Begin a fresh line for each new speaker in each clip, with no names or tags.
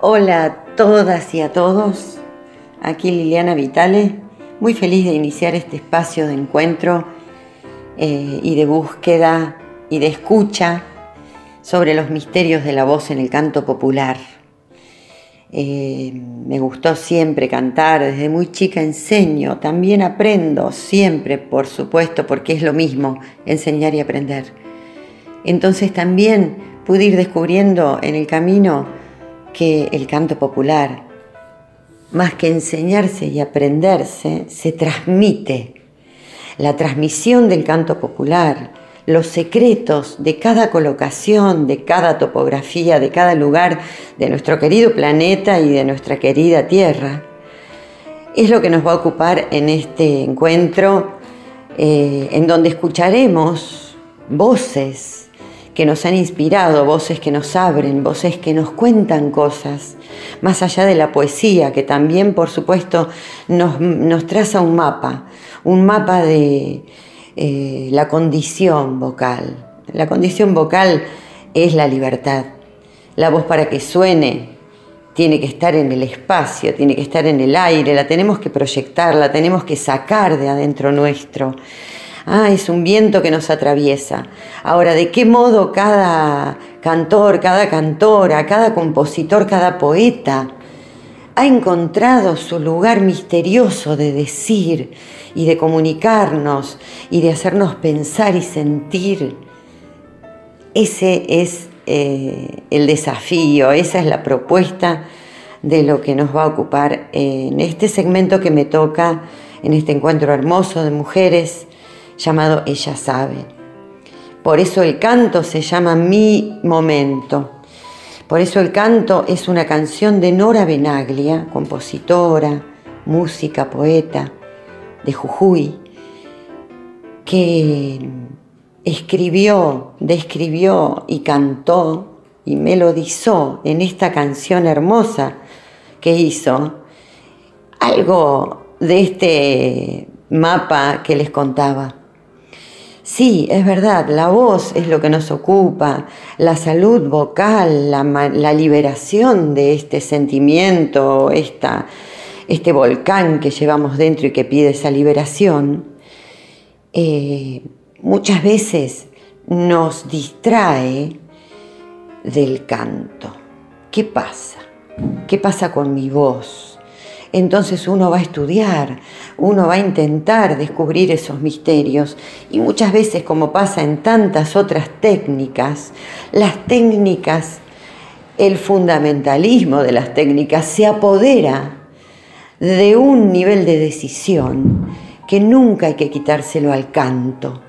Hola, a todas y a todos. Aquí Liliana Vitale, muy feliz de iniciar este espacio de encuentro eh, y de búsqueda y de escucha sobre los misterios de la voz en el canto popular. Eh, me gustó siempre cantar, desde muy chica enseño, también aprendo, siempre, por supuesto, porque es lo mismo enseñar y aprender. Entonces también pude ir descubriendo en el camino que el canto popular, más que enseñarse y aprenderse, se transmite. La transmisión del canto popular, los secretos de cada colocación, de cada topografía, de cada lugar de nuestro querido planeta y de nuestra querida Tierra, es lo que nos va a ocupar en este encuentro, eh, en donde escucharemos voces que nos han inspirado, voces que nos abren, voces que nos cuentan cosas, más allá de la poesía, que también, por supuesto, nos, traza un mapa, un mapa de eh, la condición vocal. La condición vocal es la libertad. La voz para que suene tiene que estar en el espacio, tiene que estar en el aire, la tenemos que proyectar, la tenemos que sacar de adentro nuestro. Ah, es un viento que nos atraviesa. Ahora, ¿de qué modo cada cantor, cada cantora, cada compositor, cada poeta ha encontrado su lugar misterioso de decir y de comunicarnos y de hacernos pensar y sentir? Ese es eh, el desafío, esa es la propuesta de lo que nos va a ocupar en este segmento que me toca, en este encuentro hermoso de mujeres llamado Ella sabe. Por eso el canto se llama Mi Momento. Por eso el canto es una canción de Nora Benaglia, compositora, música, poeta de Jujuy, que escribió, describió y cantó y melodizó en esta canción hermosa que hizo algo de este mapa que les contaba. Sí, es verdad, la voz es lo que nos ocupa, la salud vocal, la, liberación de este sentimiento, este volcán que llevamos dentro y que pide esa liberación, eh, muchas veces nos distrae del canto. ¿Qué pasa? ¿Qué pasa con mi voz? Entonces uno va a estudiar, uno va a intentar descubrir esos misterios y muchas veces, como pasa en tantas otras técnicas, las técnicas, el fundamentalismo de las técnicas se apodera de un nivel de decisión que nunca hay que quitárselo al canto.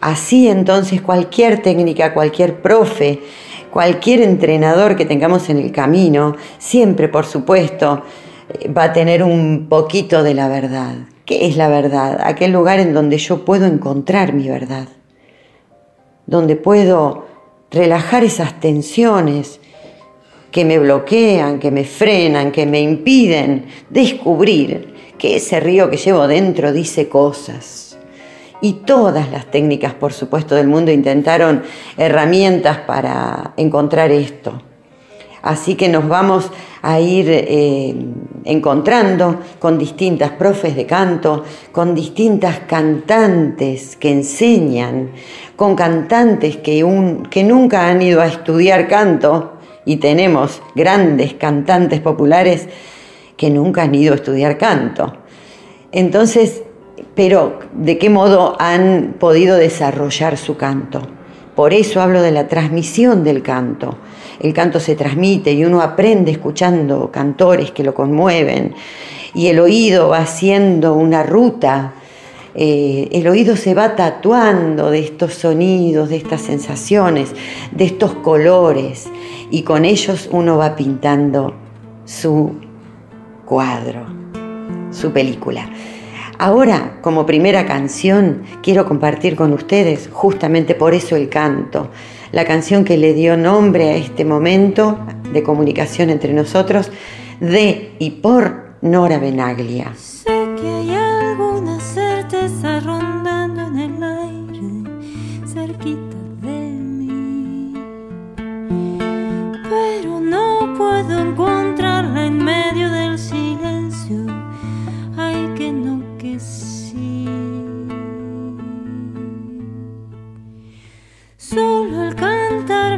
Así entonces cualquier técnica, cualquier profe, cualquier entrenador que tengamos en el camino, siempre por supuesto, va a tener un poquito de la verdad. ¿Qué es la verdad? Aquel lugar en donde yo puedo encontrar mi verdad, donde puedo relajar esas tensiones que me bloquean, que me frenan, que me impiden descubrir que ese río que llevo dentro dice cosas. Y todas las técnicas, por supuesto, del mundo intentaron herramientas para encontrar esto. Así que nos vamos a ir eh, encontrando con distintas profes de canto, con distintas cantantes que enseñan, con cantantes que, que nunca han ido a estudiar canto, y tenemos grandes cantantes populares que nunca han ido a estudiar canto. Entonces, pero ¿de qué modo han podido desarrollar su canto? Por eso hablo de la transmisión del canto el canto se transmite y uno aprende escuchando cantores que lo conmueven. Y el oído va haciendo una ruta, eh, el oído se va tatuando de estos sonidos, de estas sensaciones, de estos colores. Y con ellos uno va pintando su cuadro, su película. Ahora, como primera canción, quiero compartir con ustedes justamente por eso el canto la canción que le dio nombre a este momento de comunicación entre nosotros, de y por Nora Benaglia.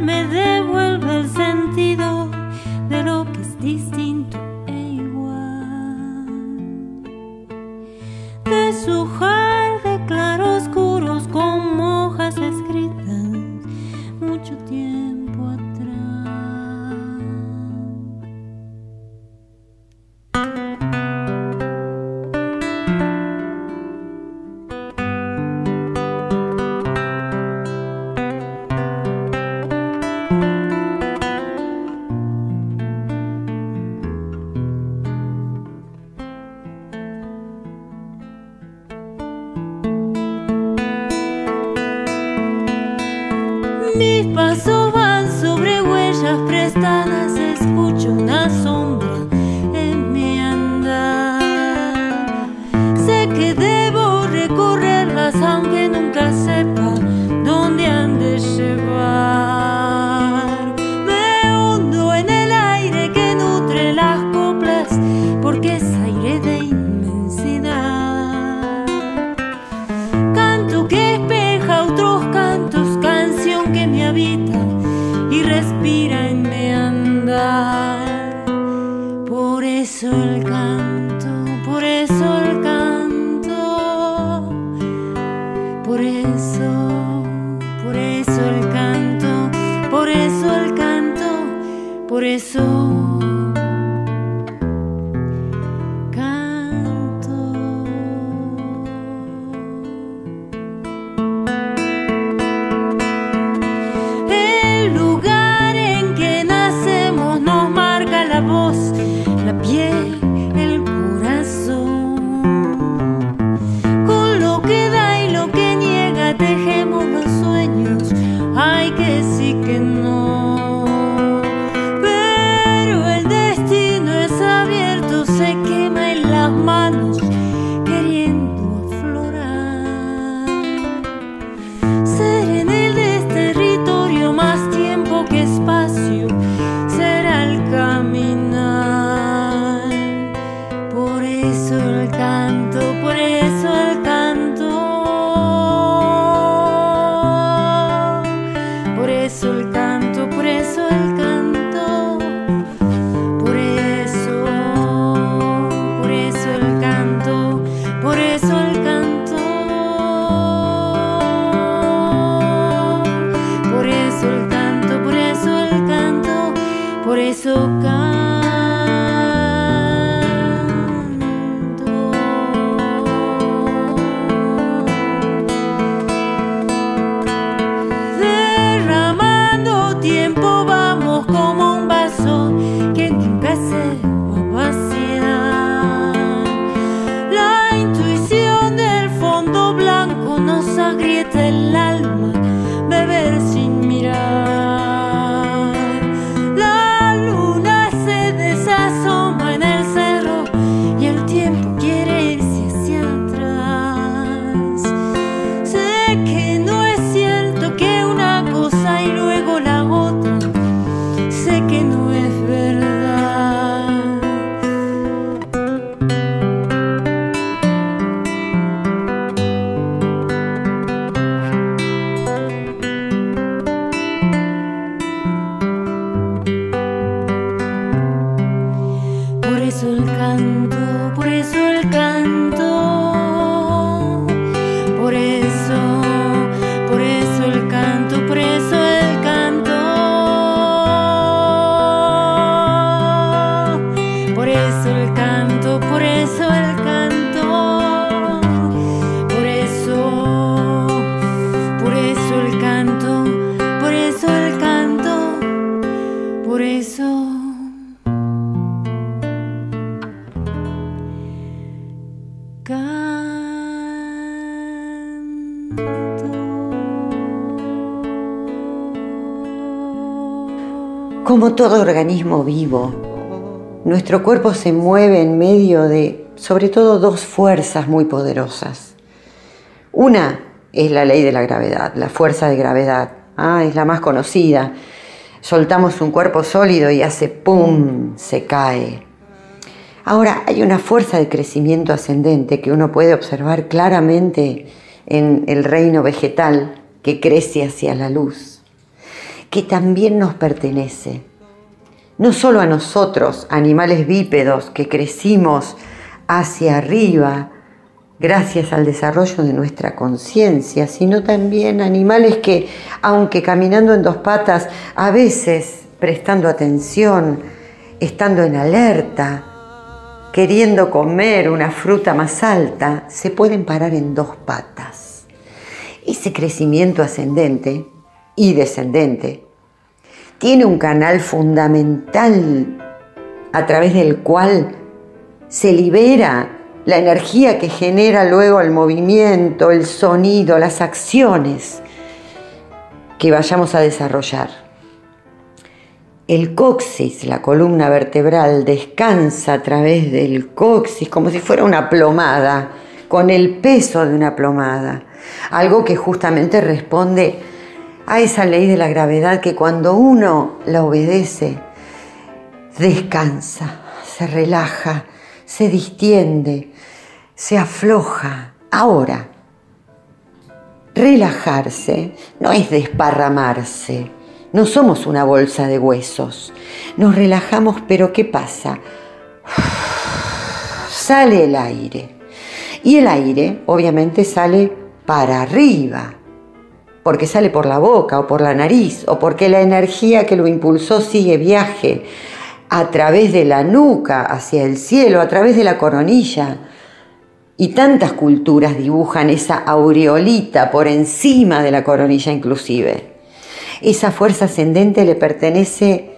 me devuelve el sentido de lo que es distinto.
broken todo organismo vivo, nuestro cuerpo se mueve en medio de, sobre todo, dos fuerzas muy poderosas. Una es la ley de la gravedad, la fuerza de gravedad. Ah, es la más conocida. Soltamos un cuerpo sólido y hace ¡pum! se cae. Ahora, hay una fuerza de crecimiento ascendente que uno puede observar claramente en el reino vegetal que crece hacia la luz, que también nos pertenece. No solo a nosotros, animales bípedos que crecimos hacia arriba gracias al desarrollo de nuestra conciencia, sino también animales que, aunque caminando en dos patas, a veces prestando atención, estando en alerta, queriendo comer una fruta más alta, se pueden parar en dos patas. Ese crecimiento ascendente y descendente tiene un canal fundamental a través del cual se libera la energía que genera luego el movimiento, el sonido, las acciones que vayamos a desarrollar. El coxis, la columna vertebral, descansa a través del coxis como si fuera una plomada, con el peso de una plomada. Algo que justamente responde a esa ley de la gravedad que cuando uno la obedece, descansa, se relaja, se distiende, se afloja. Ahora, relajarse no es desparramarse no somos una bolsa de huesos. Nos relajamos, pero ¿qué pasa? Sale el aire. Y el aire, obviamente, sale para arriba. Porque sale por la boca o por la nariz, o porque la energía que lo impulsó sigue viaje a través de la nuca hacia el cielo, a través de la coronilla. Y tantas culturas dibujan esa aureolita por encima de la coronilla inclusive. Esa fuerza ascendente le pertenece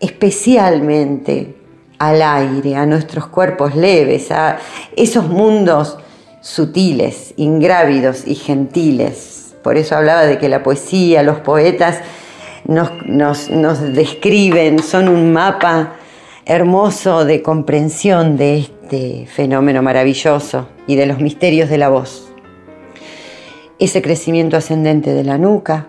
especialmente al aire, a nuestros cuerpos leves, a esos mundos sutiles, ingrávidos y gentiles. Por eso hablaba de que la poesía, los poetas nos, describen, son un mapa hermoso de comprensión de este fenómeno maravilloso y de los misterios de la voz. Ese crecimiento ascendente de la nuca,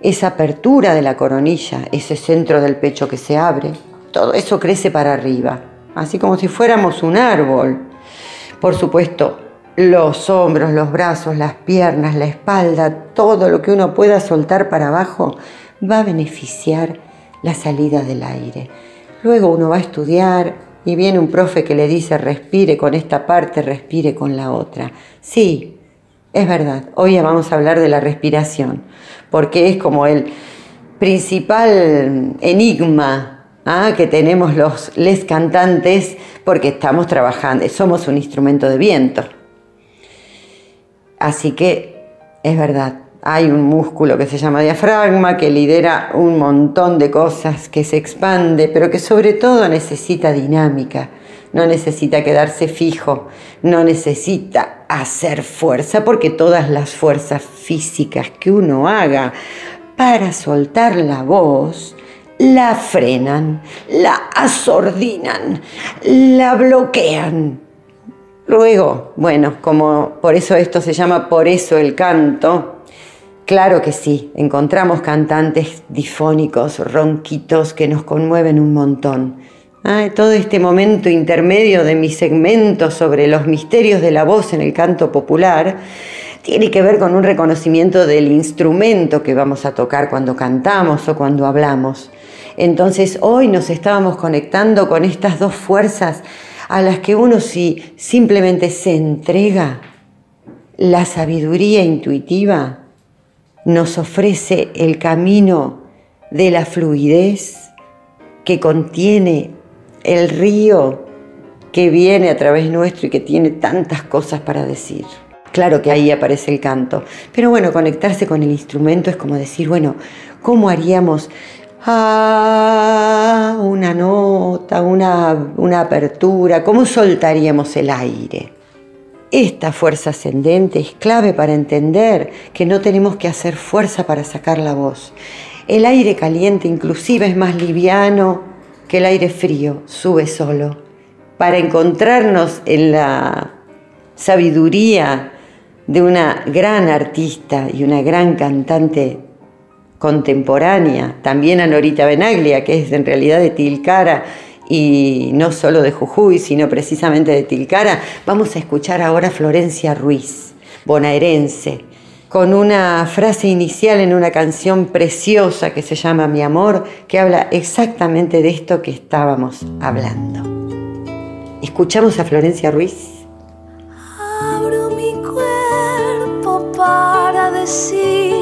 esa apertura de la coronilla, ese centro del pecho que se abre, todo eso crece para arriba, así como si fuéramos un árbol. Por supuesto, los hombros, los brazos, las piernas, la espalda, todo lo que uno pueda soltar para abajo va a beneficiar la salida del aire. Luego uno va a estudiar y viene un profe que le dice respire con esta parte, respire con la otra. Sí, es verdad, hoy vamos a hablar de la respiración, porque es como el principal enigma ¿ah? que tenemos los les cantantes, porque estamos trabajando, somos un instrumento de viento. Así que es verdad, hay un músculo que se llama diafragma, que lidera un montón de cosas, que se expande, pero que sobre todo necesita dinámica no necesita quedarse fijo, no necesita hacer fuerza, porque todas las fuerzas físicas que uno haga para soltar la voz, la frenan, la asordinan, la bloquean. Luego, bueno, como por eso esto se llama por eso el canto, Claro que sí, encontramos cantantes difónicos, ronquitos, que nos conmueven un montón. Ah, todo este momento intermedio de mi segmento sobre los misterios de la voz en el canto popular tiene que ver con un reconocimiento del instrumento que vamos a tocar cuando cantamos o cuando hablamos. Entonces hoy nos estábamos conectando con estas dos fuerzas a las que uno si simplemente se entrega, la sabiduría intuitiva nos ofrece el camino de la fluidez que contiene el río que viene a través nuestro y que tiene tantas cosas para decir. Claro que ahí aparece el canto, pero bueno, conectarse con el instrumento es como decir, bueno, ¿cómo haríamos ah, una nota, una, una apertura? ¿Cómo soltaríamos el aire? Esta fuerza ascendente es clave para entender que no tenemos que hacer fuerza para sacar la voz. El aire caliente inclusive es más liviano que el aire frío, sube solo. Para encontrarnos en la sabiduría de una gran artista y una gran cantante contemporánea, también a Norita Benaglia, que es en realidad de Tilcara y no solo de Jujuy, sino precisamente de Tilcara, vamos a escuchar ahora a Florencia Ruiz, bonaerense, con una frase inicial en una canción preciosa que se llama Mi amor, que habla exactamente de esto que estábamos hablando. ¿Escuchamos a Florencia Ruiz?
Abro mi cuerpo para decir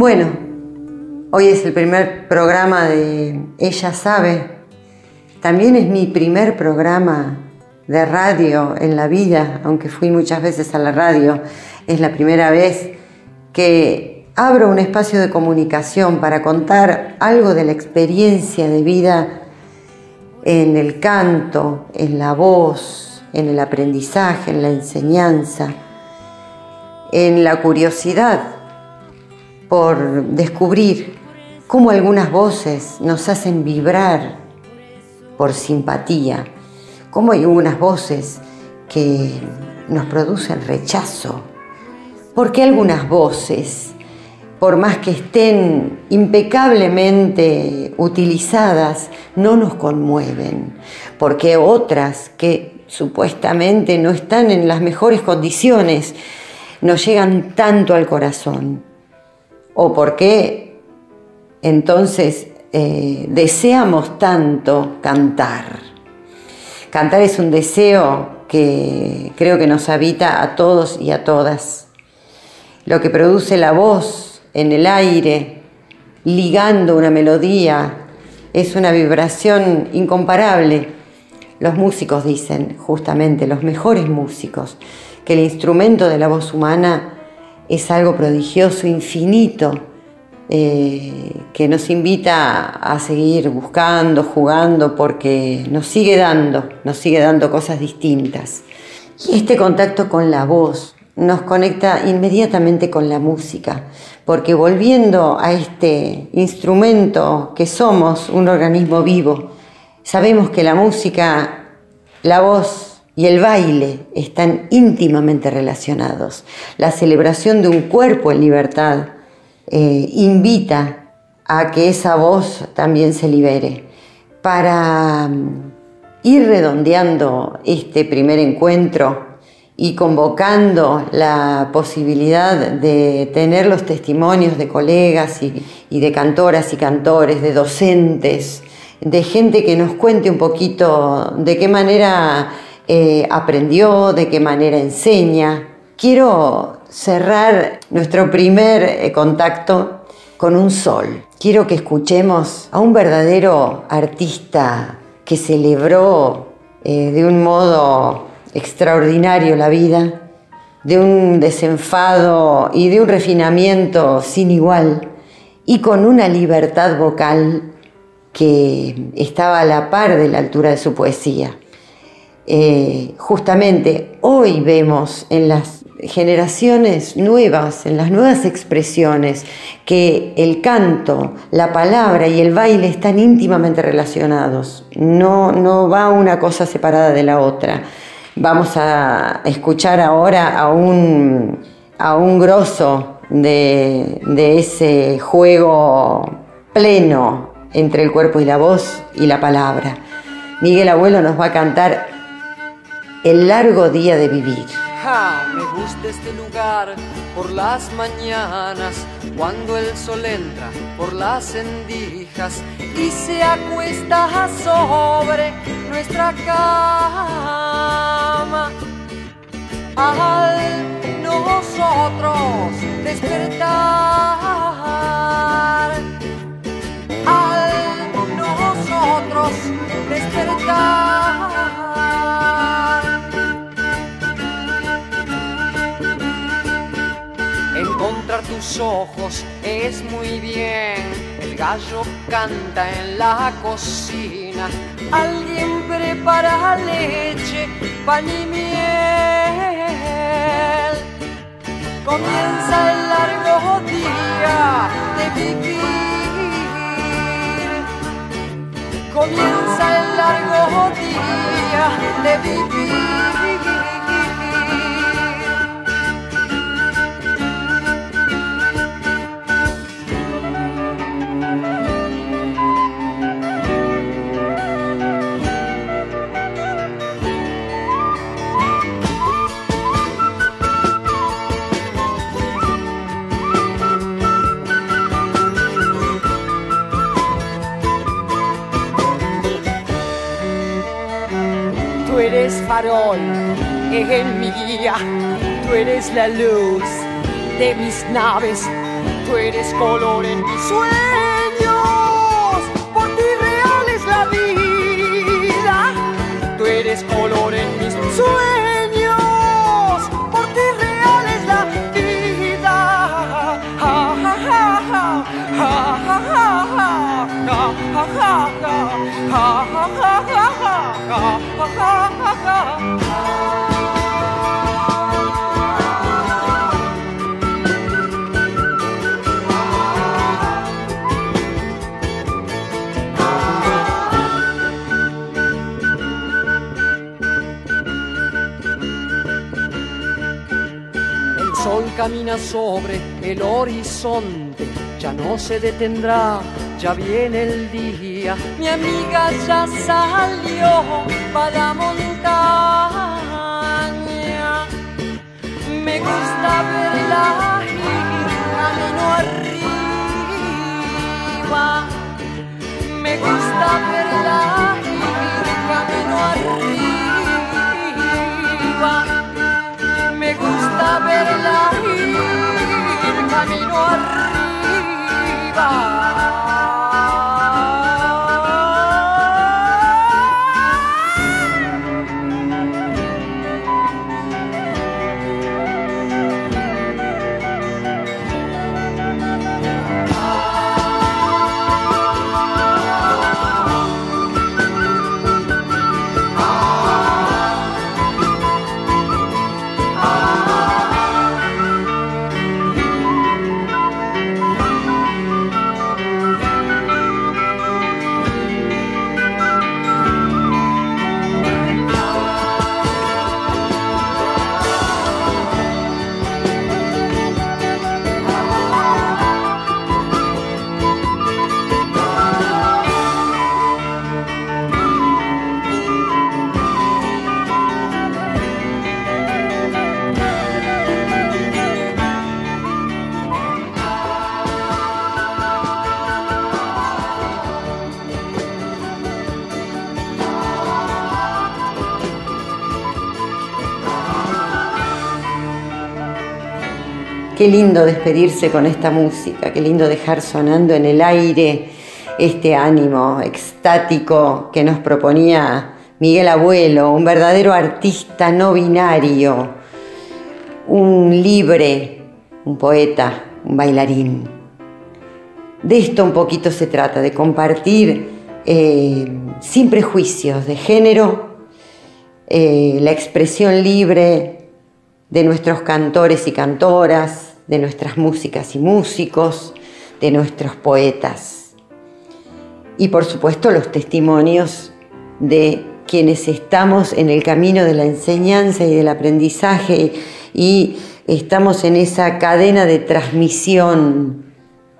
Bueno, hoy es el primer programa de Ella sabe. También es mi primer programa de radio en la vida, aunque fui muchas veces a la radio. Es la primera vez que abro un espacio de comunicación para contar algo de la experiencia de vida en el canto, en la voz, en el aprendizaje, en la enseñanza, en la curiosidad por descubrir cómo algunas voces nos hacen vibrar por simpatía, cómo hay algunas voces que nos producen rechazo, porque algunas voces, por más que estén impecablemente utilizadas, no nos conmueven, porque otras que supuestamente no están en las mejores condiciones, nos llegan tanto al corazón o por qué entonces eh, deseamos tanto cantar. Cantar es un deseo que creo que nos habita a todos y a todas. Lo que produce la voz en el aire, ligando una melodía, es una vibración incomparable. Los músicos dicen, justamente, los mejores músicos, que el instrumento de la voz humana es algo prodigioso, infinito, eh, que nos invita a seguir buscando, jugando, porque nos sigue dando, nos sigue dando cosas distintas. Y este contacto con la voz nos conecta inmediatamente con la música, porque volviendo a este instrumento que somos, un organismo vivo, sabemos que la música, la voz, y el baile están íntimamente relacionados. La celebración de un cuerpo en libertad eh, invita a que esa voz también se libere. Para mm, ir redondeando este primer encuentro y convocando la posibilidad de tener los testimonios de colegas y, y de cantoras y cantores, de docentes, de gente que nos cuente un poquito de qué manera eh, aprendió, de qué manera enseña. Quiero cerrar nuestro primer eh, contacto con un sol. Quiero que escuchemos a un verdadero artista que celebró eh, de un modo extraordinario la vida, de un desenfado y de un refinamiento sin igual, y con una libertad vocal que estaba a la par de la altura de su poesía. Eh, justamente hoy vemos en las generaciones nuevas, en las nuevas expresiones, que el canto, la palabra y el baile están íntimamente relacionados. No, no va una cosa separada de la otra. Vamos a escuchar ahora a un, a un grosso de, de ese juego pleno entre el cuerpo y la voz y la palabra. Miguel Abuelo nos va a cantar El largo día de vivir.
Me gusta este lugar por las mañanas, cuando el sol entra por las endijas y se acuesta sobre nuestra cama. Al nosotros despertar, al nosotros despertar. Ojos es muy bien. El gallo canta en la cocina. Alguien prepara leche, pan y miel. Comienza el largo día de vivir. Comienza el largo día de vivir. Farol en mi guía, tú eres la luz de mis naves, tú eres color en mis sueños, camina sobre el horizonte, ya no se detendrá, ya viene el día. Mi amiga ya salió para la montaña. Me gusta verla ir camino arriba. Me gusta verla camino arriba.
Qué lindo despedirse con esta música, qué lindo dejar sonando en el aire este ánimo extático que nos proponía Miguel Abuelo, un verdadero artista no binario, un libre, un poeta, un bailarín. de esto un poquito se trata, de compartir eh, sin prejuicios de género eh, la expresión libre de nuestros cantores y cantoras, de nuestras músicas y músicos, de nuestros poetas. Y por supuesto los testimonios de quienes estamos en el camino de la enseñanza y del aprendizaje y estamos en esa cadena de transmisión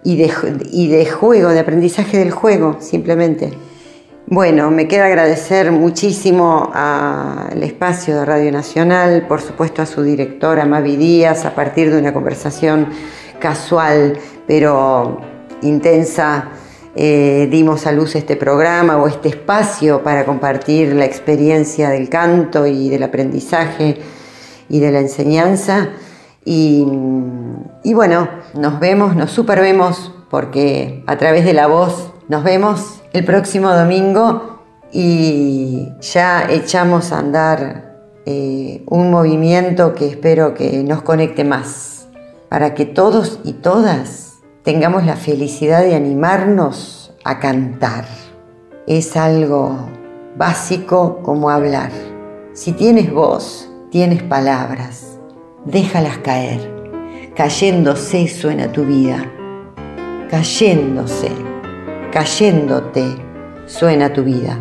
y de, y de juego, de aprendizaje del juego, simplemente. Bueno, me queda agradecer muchísimo al espacio de Radio Nacional, por supuesto a su directora Mavi Díaz, a partir de una conversación casual pero intensa, eh, dimos a luz este programa o este espacio para compartir la experiencia del canto y del aprendizaje y de la enseñanza. Y, bueno, nos vemos, nos supervemos porque a través de la voz nos vemos el próximo domingo y ya echamos a andar eh, un movimiento que espero que nos conecte más, para que todos y todas tengamos la felicidad de animarnos a cantar. Es algo básico como hablar. Si tienes voz, tienes palabras déjalas caer. Cayéndose suena tu vida. Cayéndose, cayéndote suena tu vida.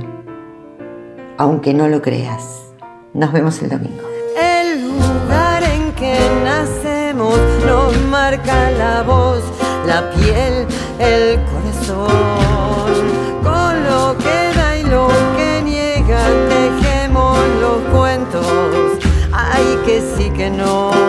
Aunque no lo creas. Nos vemos el domingo.
El lugar en que nacemos nos marca la voz, la piel, el corazón. Con lo que da y lo que niega, tejemos los cuentos ay que sí que no.